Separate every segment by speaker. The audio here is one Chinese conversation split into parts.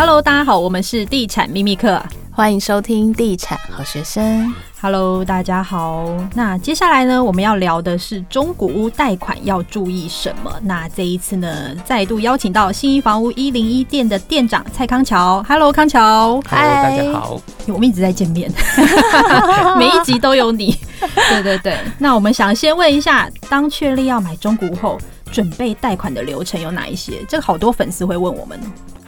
Speaker 1: Hello，大家好，我们是地产秘密课，
Speaker 2: 欢迎收听地产好学生。
Speaker 1: Hello，大家好。那接下来呢，我们要聊的是中古屋贷款要注意什么？那这一次呢，再度邀请到信义房屋一零一店的店长蔡康桥。Hello，康桥。
Speaker 3: Hello，大家好。
Speaker 1: 我们一直在见面，每一集都有你。对对对。那我们想先问一下，当确立要买中古屋后，准备贷款的流程有哪一些？这个好多粉丝会问我们。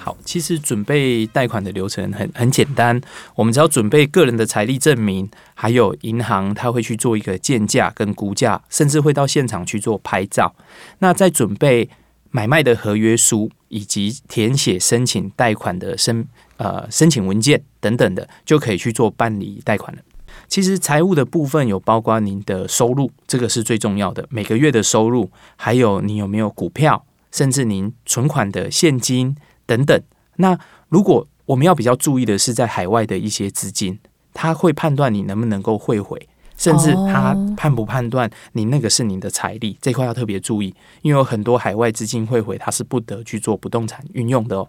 Speaker 3: 好，其实准备贷款的流程很很简单，我们只要准备个人的财力证明，还有银行他会去做一个建价跟估价，甚至会到现场去做拍照。那再准备买卖的合约书，以及填写申请贷款的申呃申请文件等等的，就可以去做办理贷款了。其实财务的部分有包括您的收入，这个是最重要的，每个月的收入，还有你有没有股票，甚至您存款的现金。等等，那如果我们要比较注意的是，在海外的一些资金，他会判断你能不能够汇回，甚至他判不判断你那个是你的财力，这块要特别注意，因为有很多海外资金汇回，它是不得去做不动产运用的哦。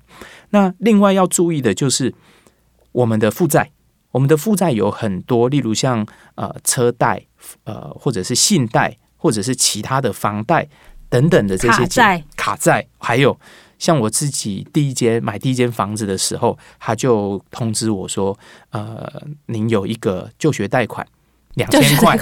Speaker 3: 那另外要注意的就是我们的负债，我们的负债有很多，例如像呃车贷，呃或者是信贷，或者是其他的房贷等等的这些
Speaker 1: 债、
Speaker 3: 卡债，还有。像我自己第一间买第一间房子的时候，他就通知我说：“呃，您有一个就学贷款两千块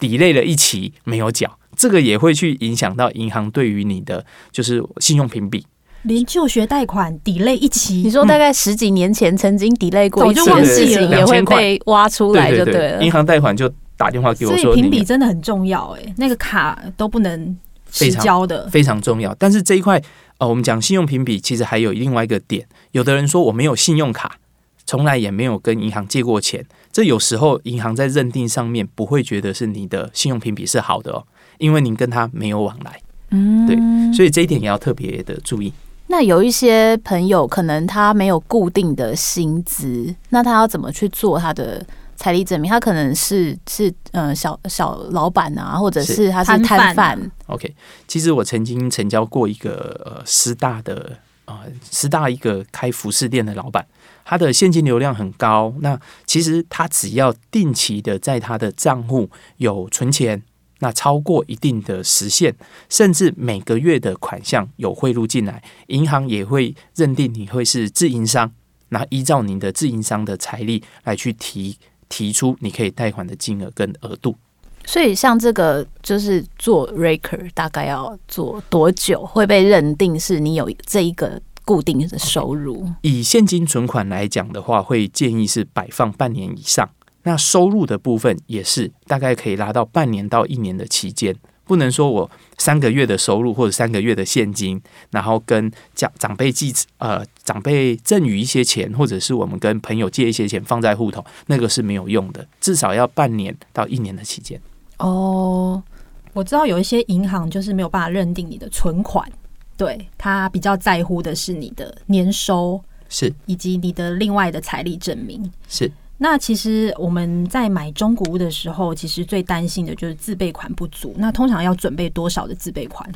Speaker 3: ，delay 了一期没有缴，这个也会去影响到银行对于你的就是信用评比。
Speaker 1: 连就学贷款 delay 一期，
Speaker 2: 你说大概十几年前曾经 delay 过一次的事情，也会被挖出来就对了。
Speaker 3: 对对对，银行贷款就打电话给我说，
Speaker 1: 所以评比真的很重要哎，那个卡都不能迟交的，
Speaker 3: 非常重要。但是这一块。呃，我们讲信用评比，其实还有另外一个点。有的人说我没有信用卡，从来也没有跟银行借过钱，这有时候银行在认定上面不会觉得是你的信用评比是好的哦，因为您跟他没有往来。嗯，对，所以这一点也要特别的注意。
Speaker 2: 那有一些朋友可能他没有固定的薪资，那他要怎么去做他的？财力证明，他可能是是呃小小老板啊，或者是他是摊贩。
Speaker 3: OK，其实我曾经成交过一个呃师大的啊师大一个开服饰店的老板，他的现金流量很高。那其实他只要定期的在他的账户有存钱，那超过一定的时限，甚至每个月的款项有汇入进来，银行也会认定你会是自营商，那依照您的自营商的财力来去提。提出你可以贷款的金额跟额度，
Speaker 2: 所以像这个就是做 raker 大概要做多久会被认定是你有这一个固定的收入？Okay.
Speaker 3: 以现金存款来讲的话，会建议是摆放半年以上。那收入的部分也是大概可以拉到半年到一年的期间。不能说我三个月的收入或者三个月的现金，然后跟长长辈寄呃长辈赠予一些钱，或者是我们跟朋友借一些钱放在户头，那个是没有用的，至少要半年到一年的期间。
Speaker 1: 哦，我知道有一些银行就是没有办法认定你的存款，对，他比较在乎的是你的年收
Speaker 3: 是，
Speaker 1: 以及你的另外的财力证明
Speaker 3: 是。
Speaker 1: 那其实我们在买中古屋的时候，其实最担心的就是自备款不足。那通常要准备多少的自备款？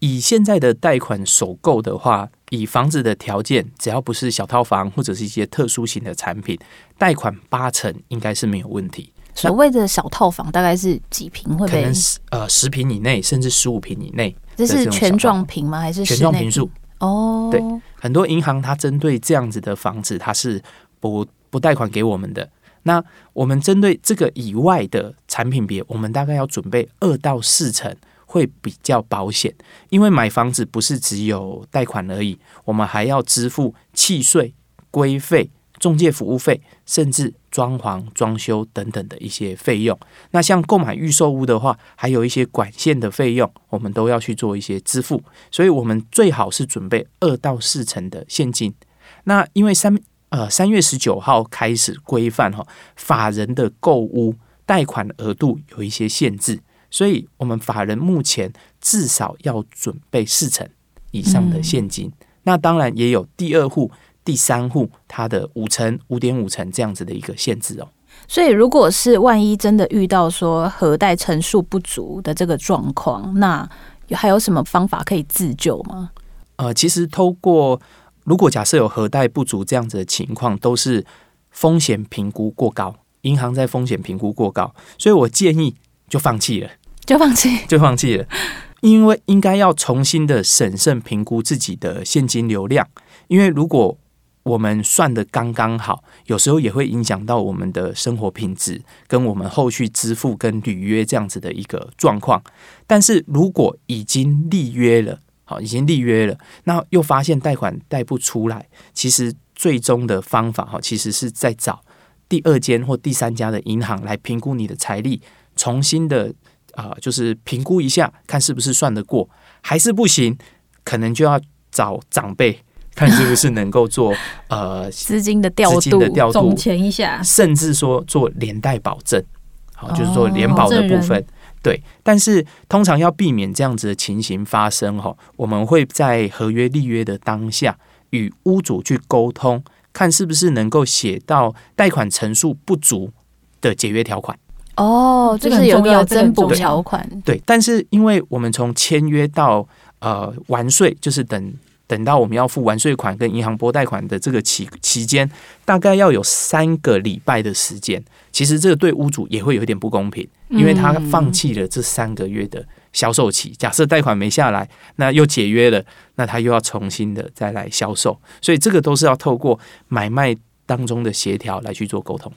Speaker 3: 以现在的贷款首购的话，以房子的条件，只要不是小套房或者是一些特殊型的产品，贷款八成应该是没有问题。
Speaker 2: 所谓的小套房大概是几平？会不会可能
Speaker 3: 呃十平以内，甚至十五平以内？
Speaker 2: 这是全幢平吗？还是
Speaker 3: 全幢平数？
Speaker 2: 哦，
Speaker 3: 对，很多银行它针对这样子的房子，它是不。不贷款给我们的，那我们针对这个以外的产品别，我们大概要准备二到四成会比较保险，因为买房子不是只有贷款而已，我们还要支付契税、规费、中介服务费，甚至装潢、装修等等的一些费用。那像购买预售屋的话，还有一些管线的费用，我们都要去做一些支付，所以我们最好是准备二到四成的现金。那因为三。呃，三月十九号开始规范哈，法人的购屋贷款额度有一些限制，所以我们法人目前至少要准备四成以上的现金。嗯、那当然也有第二户、第三户它的五成、五点五成这样子的一个限制哦。
Speaker 2: 所以，如果是万一真的遇到说核贷成数不足的这个状况，那还有什么方法可以自救吗？
Speaker 3: 呃，其实透过。如果假设有核贷不足这样子的情况，都是风险评估过高，银行在风险评估过高，所以我建议就放弃了，
Speaker 2: 就放弃，
Speaker 3: 就放弃了，因为应该要重新的审慎评估自己的现金流量，因为如果我们算的刚刚好，有时候也会影响到我们的生活品质，跟我们后续支付跟履约这样子的一个状况。但是如果已经立约了，好，已经立约了，那又发现贷款贷不出来，其实最终的方法哈，其实是在找第二间或第三家的银行来评估你的财力，重新的啊、呃，就是评估一下，看是不是算得过，还是不行，可能就要找长辈。看是不是能够做呃
Speaker 2: 资金的调度、
Speaker 3: 调度、
Speaker 1: 总钱一下，
Speaker 3: 甚至说做连带保证，好，就是说连保的部分。对，但是通常要避免这样子的情形发生哈，我们会在合约立约的当下与屋主去沟通，看是不是能够写到贷款成数不足的解约条款。
Speaker 2: 哦，就是有没有增补条款？
Speaker 3: 对，但是因为我们从签约到呃完税，就是等。等到我们要付完税款跟银行拨贷款的这个期期间，大概要有三个礼拜的时间。其实这个对屋主也会有点不公平，因为他放弃了这三个月的销售期。假设贷款没下来，那又解约了，那他又要重新的再来销售。所以这个都是要透过买卖当中的协调来去做沟通。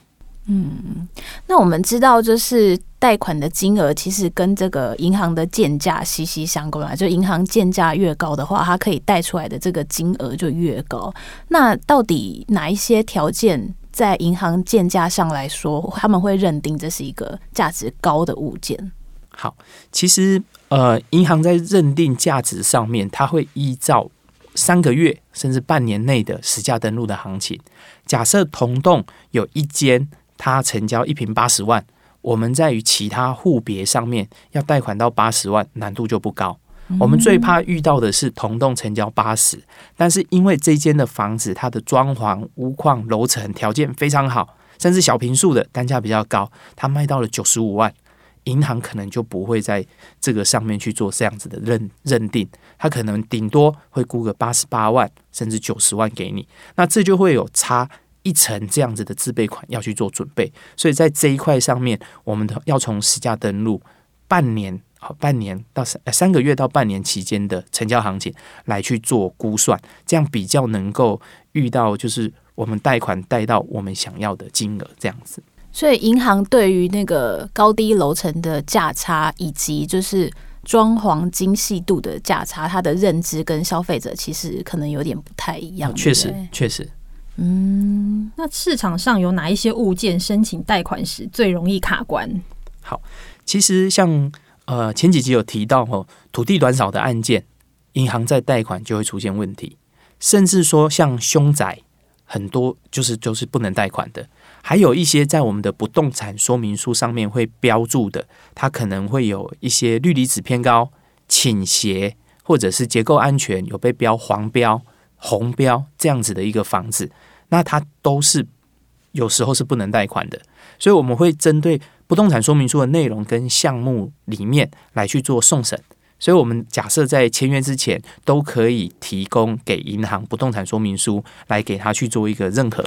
Speaker 2: 嗯，那我们知道，就是贷款的金额其实跟这个银行的建价息息相关啊。就银行建价越高的话，它可以贷出来的这个金额就越高。那到底哪一些条件在银行建价上来说，他们会认定这是一个价值高的物件？
Speaker 3: 好，其实呃，银行在认定价值上面，它会依照三个月甚至半年内的实价登录的行情。假设同栋有一间。他成交一平八十万，我们在于其他户别上面要贷款到八十万，难度就不高。我们最怕遇到的是同栋成交八十，但是因为这间的房子它的装潢、屋况、楼层条件非常好，甚至小平数的单价比较高，它卖到了九十五万，银行可能就不会在这个上面去做这样子的认认定，它可能顶多会估个八十八万，甚至九十万给你，那这就会有差。一层这样子的自备款要去做准备，所以在这一块上面，我们的要从实价登录半年好，半年到三三个月到半年期间的成交行情来去做估算，这样比较能够遇到就是我们贷款贷到我们想要的金额这样子。
Speaker 2: 所以银行对于那个高低楼层的价差以及就是装潢精细度的价差，它的认知跟消费者其实可能有点不太一样。
Speaker 3: 确实，确实。
Speaker 1: 嗯，那市场上有哪一些物件申请贷款时最容易卡关？
Speaker 3: 好，其实像呃前几集有提到哦，土地短少的案件，银行在贷款就会出现问题，甚至说像凶宅，很多就是就是不能贷款的，还有一些在我们的不动产说明书上面会标注的，它可能会有一些氯离子偏高、倾斜，或者是结构安全有被标黄标、红标这样子的一个房子。那它都是有时候是不能贷款的，所以我们会针对不动产说明书的内容跟项目里面来去做送审。所以我们假设在签约之前都可以提供给银行不动产说明书，来给他去做一个认可。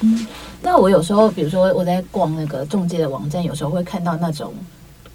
Speaker 2: 嗯，那我有时候，比如说我在逛那个中介的网站，有时候会看到那种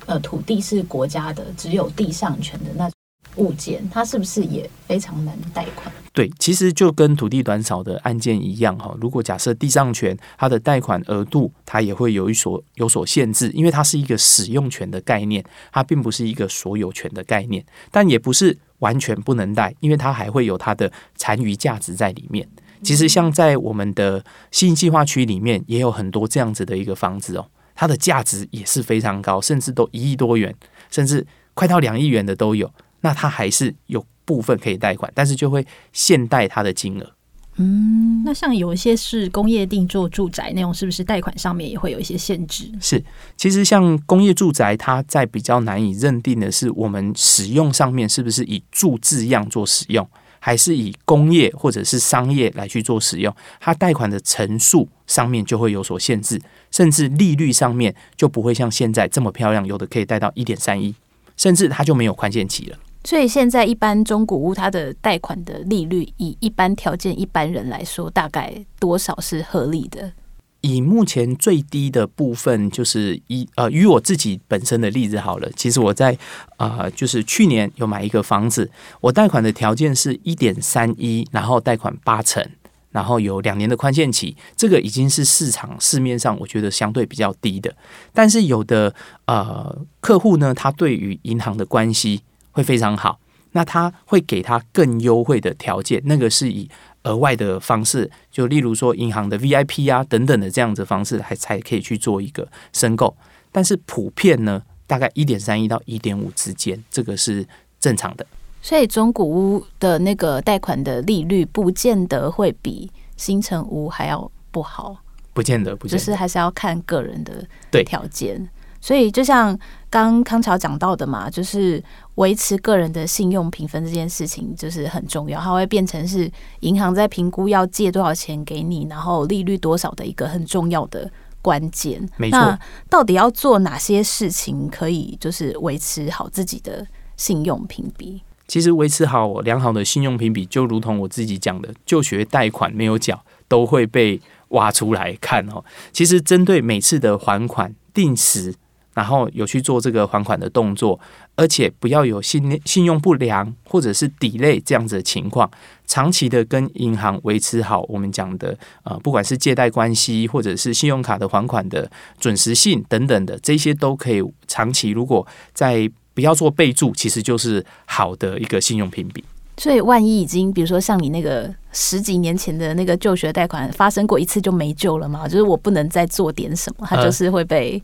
Speaker 2: 呃土地是国家的，只有地上权的那。物件，它是不是也非常难贷款？
Speaker 3: 对，其实就跟土地短少的案件一样哈。如果假设地上权，它的贷款额度它也会有一所有所限制，因为它是一个使用权的概念，它并不是一个所有权的概念。但也不是完全不能贷，因为它还会有它的残余价值在里面。其实像在我们的信义计划区里面，也有很多这样子的一个房子哦，它的价值也是非常高，甚至都一亿多元，甚至快到两亿元的都有。那它还是有部分可以贷款，但是就会限贷它的金额。
Speaker 1: 嗯，那像有一些是工业定做住宅那种，是不是贷款上面也会有一些限制？
Speaker 3: 是，其实像工业住宅，它在比较难以认定的是，我们使用上面是不是以住字样做使用，还是以工业或者是商业来去做使用？它贷款的层数上面就会有所限制，甚至利率上面就不会像现在这么漂亮，有的可以贷到一点三一，甚至它就没有宽限期了。
Speaker 2: 所以现在一般中古屋它的贷款的利率，以一般条件一般人来说，大概多少是合理的？
Speaker 3: 以目前最低的部分，就是以呃，与我自己本身的例子好了。其实我在、呃，就是去年有买一个房子，我贷款的条件是一点三一，然后贷款八成，然后有两年的宽限期，这个已经是市场市面上我觉得相对比较低的。但是有的呃客户呢，他对于银行的关系会非常好，那他会给他更优惠的条件，那个是以。额外的方式，就例如说银行的 VIP 啊等等的这样子方式，还才可以去做一个申购。但是普遍呢，大概一点三一到一点五之间，这个是正常的。
Speaker 2: 所以中古屋的那个贷款的利率，不见得会比新城屋还要不好，
Speaker 3: 不见得，不见得，
Speaker 2: 就是还是要看个人的条件。所以，就像刚康桥讲到的嘛，就是维持个人的信用评分这件事情，就是很重要。它会变成是银行在评估要借多少钱给你，然后利率多少的一个很重要的关键。
Speaker 3: 没错。
Speaker 2: 那到底要做哪些事情，可以就是维持好自己的信用评比？
Speaker 3: 其实，维持好良好的信用评比，就如同我自己讲的，就学贷款没有缴，都会被挖出来看哦。其实，针对每次的还款定时。然后有去做这个还款的动作，而且不要有信信用不良或者是 delay 这样子的情况，长期的跟银行维持好我们讲的呃，不管是借贷关系或者是信用卡的还款的准时性等等的，这些都可以长期。如果在不要做备注，其实就是好的一个信用评比。
Speaker 2: 所以万一已经比如说像你那个十几年前的那个就学贷款发生过一次就没救了吗？就是我不能再做点什么，它就是会被。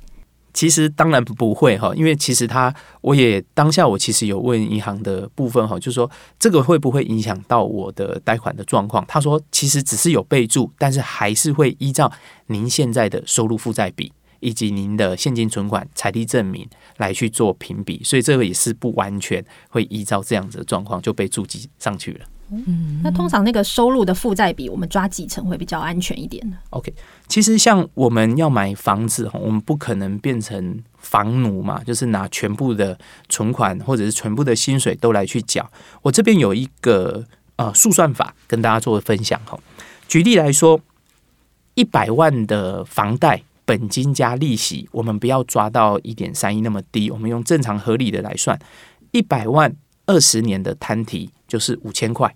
Speaker 3: 其实当然不会哈，因为其实他我也当下我其实有问银行的部分哈，就是说这个会不会影响到我的贷款的状况？他说其实只是有备注，但是还是会依照您现在的收入负债比以及您的现金存款、财力证明来去做评比，所以这个也是不完全会依照这样子的状况就被注记上去了。
Speaker 1: 嗯，那通常那个收入的负债比，我们抓几成会比较安全一点呢
Speaker 3: ？OK，其实像我们要买房子，我们不可能变成房奴嘛，就是拿全部的存款或者是全部的薪水都来去缴。我这边有一个呃速算法跟大家做分享哈。举例来说，一百万的房贷本金加利息，我们不要抓到一点三亿那么低，我们用正常合理的来算，一百万二十年的摊提就是五千块。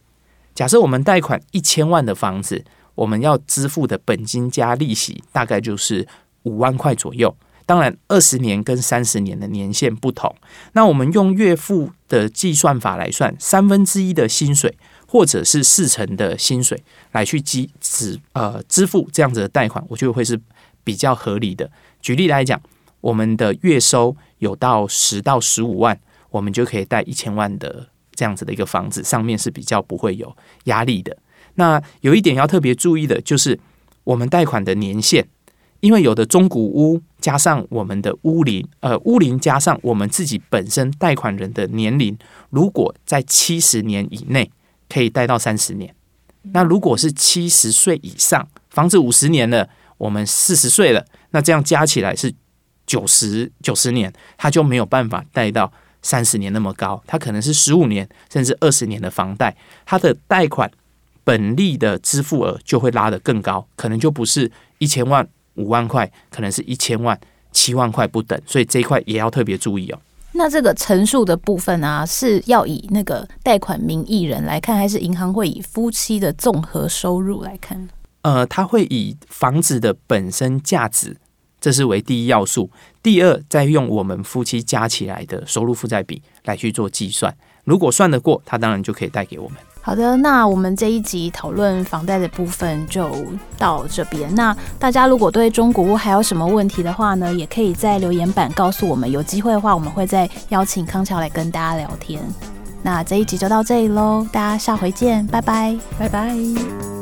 Speaker 3: 假设我们贷款一千万的房子，我们要支付的本金加利息大概就是五万块左右。当然，二十年跟三十年的年限不同。那我们用月付的计算法来算，三分之一的薪水或者是四成的薪水来去支支呃支付这样子的贷款，我觉得会是比较合理的。举例来讲，我们的月收有到十到十五万，我们就可以贷一千万的。这样子的一个房子上面是比较不会有压力的。那有一点要特别注意的就是，我们贷款的年限，因为有的中古屋加上我们的屋龄，呃，屋龄加上我们自己本身贷款人的年龄，如果在七十年以内，可以贷到三十年。那如果是七十岁以上，房子五十年了，我们四十岁了，那这样加起来是九十九十年，他就没有办法贷到。三十年那么高，它可能是十五年甚至二十年的房贷，它的贷款本利的支付额就会拉得更高，可能就不是一千万五万块，可能是一千万七万块不等，所以这一块也要特别注意哦。
Speaker 2: 那这个陈述的部分啊，是要以那个贷款名义人来看，还是银行会以夫妻的综合收入来看？
Speaker 3: 呃，它会以房子的本身价值。这是为第一要素，第二，再用我们夫妻加起来的收入负债比来去做计算。如果算得过，他当然就可以贷给我们。
Speaker 2: 好的，那我们这一集讨论房贷的部分就到这边。那大家如果对中古屋还有什么问题的话呢，也可以在留言板告诉我们。有机会的话，我们会再邀请康桥来跟大家聊天。那这一集就到这里喽，大家下回见，拜拜，
Speaker 1: 拜拜。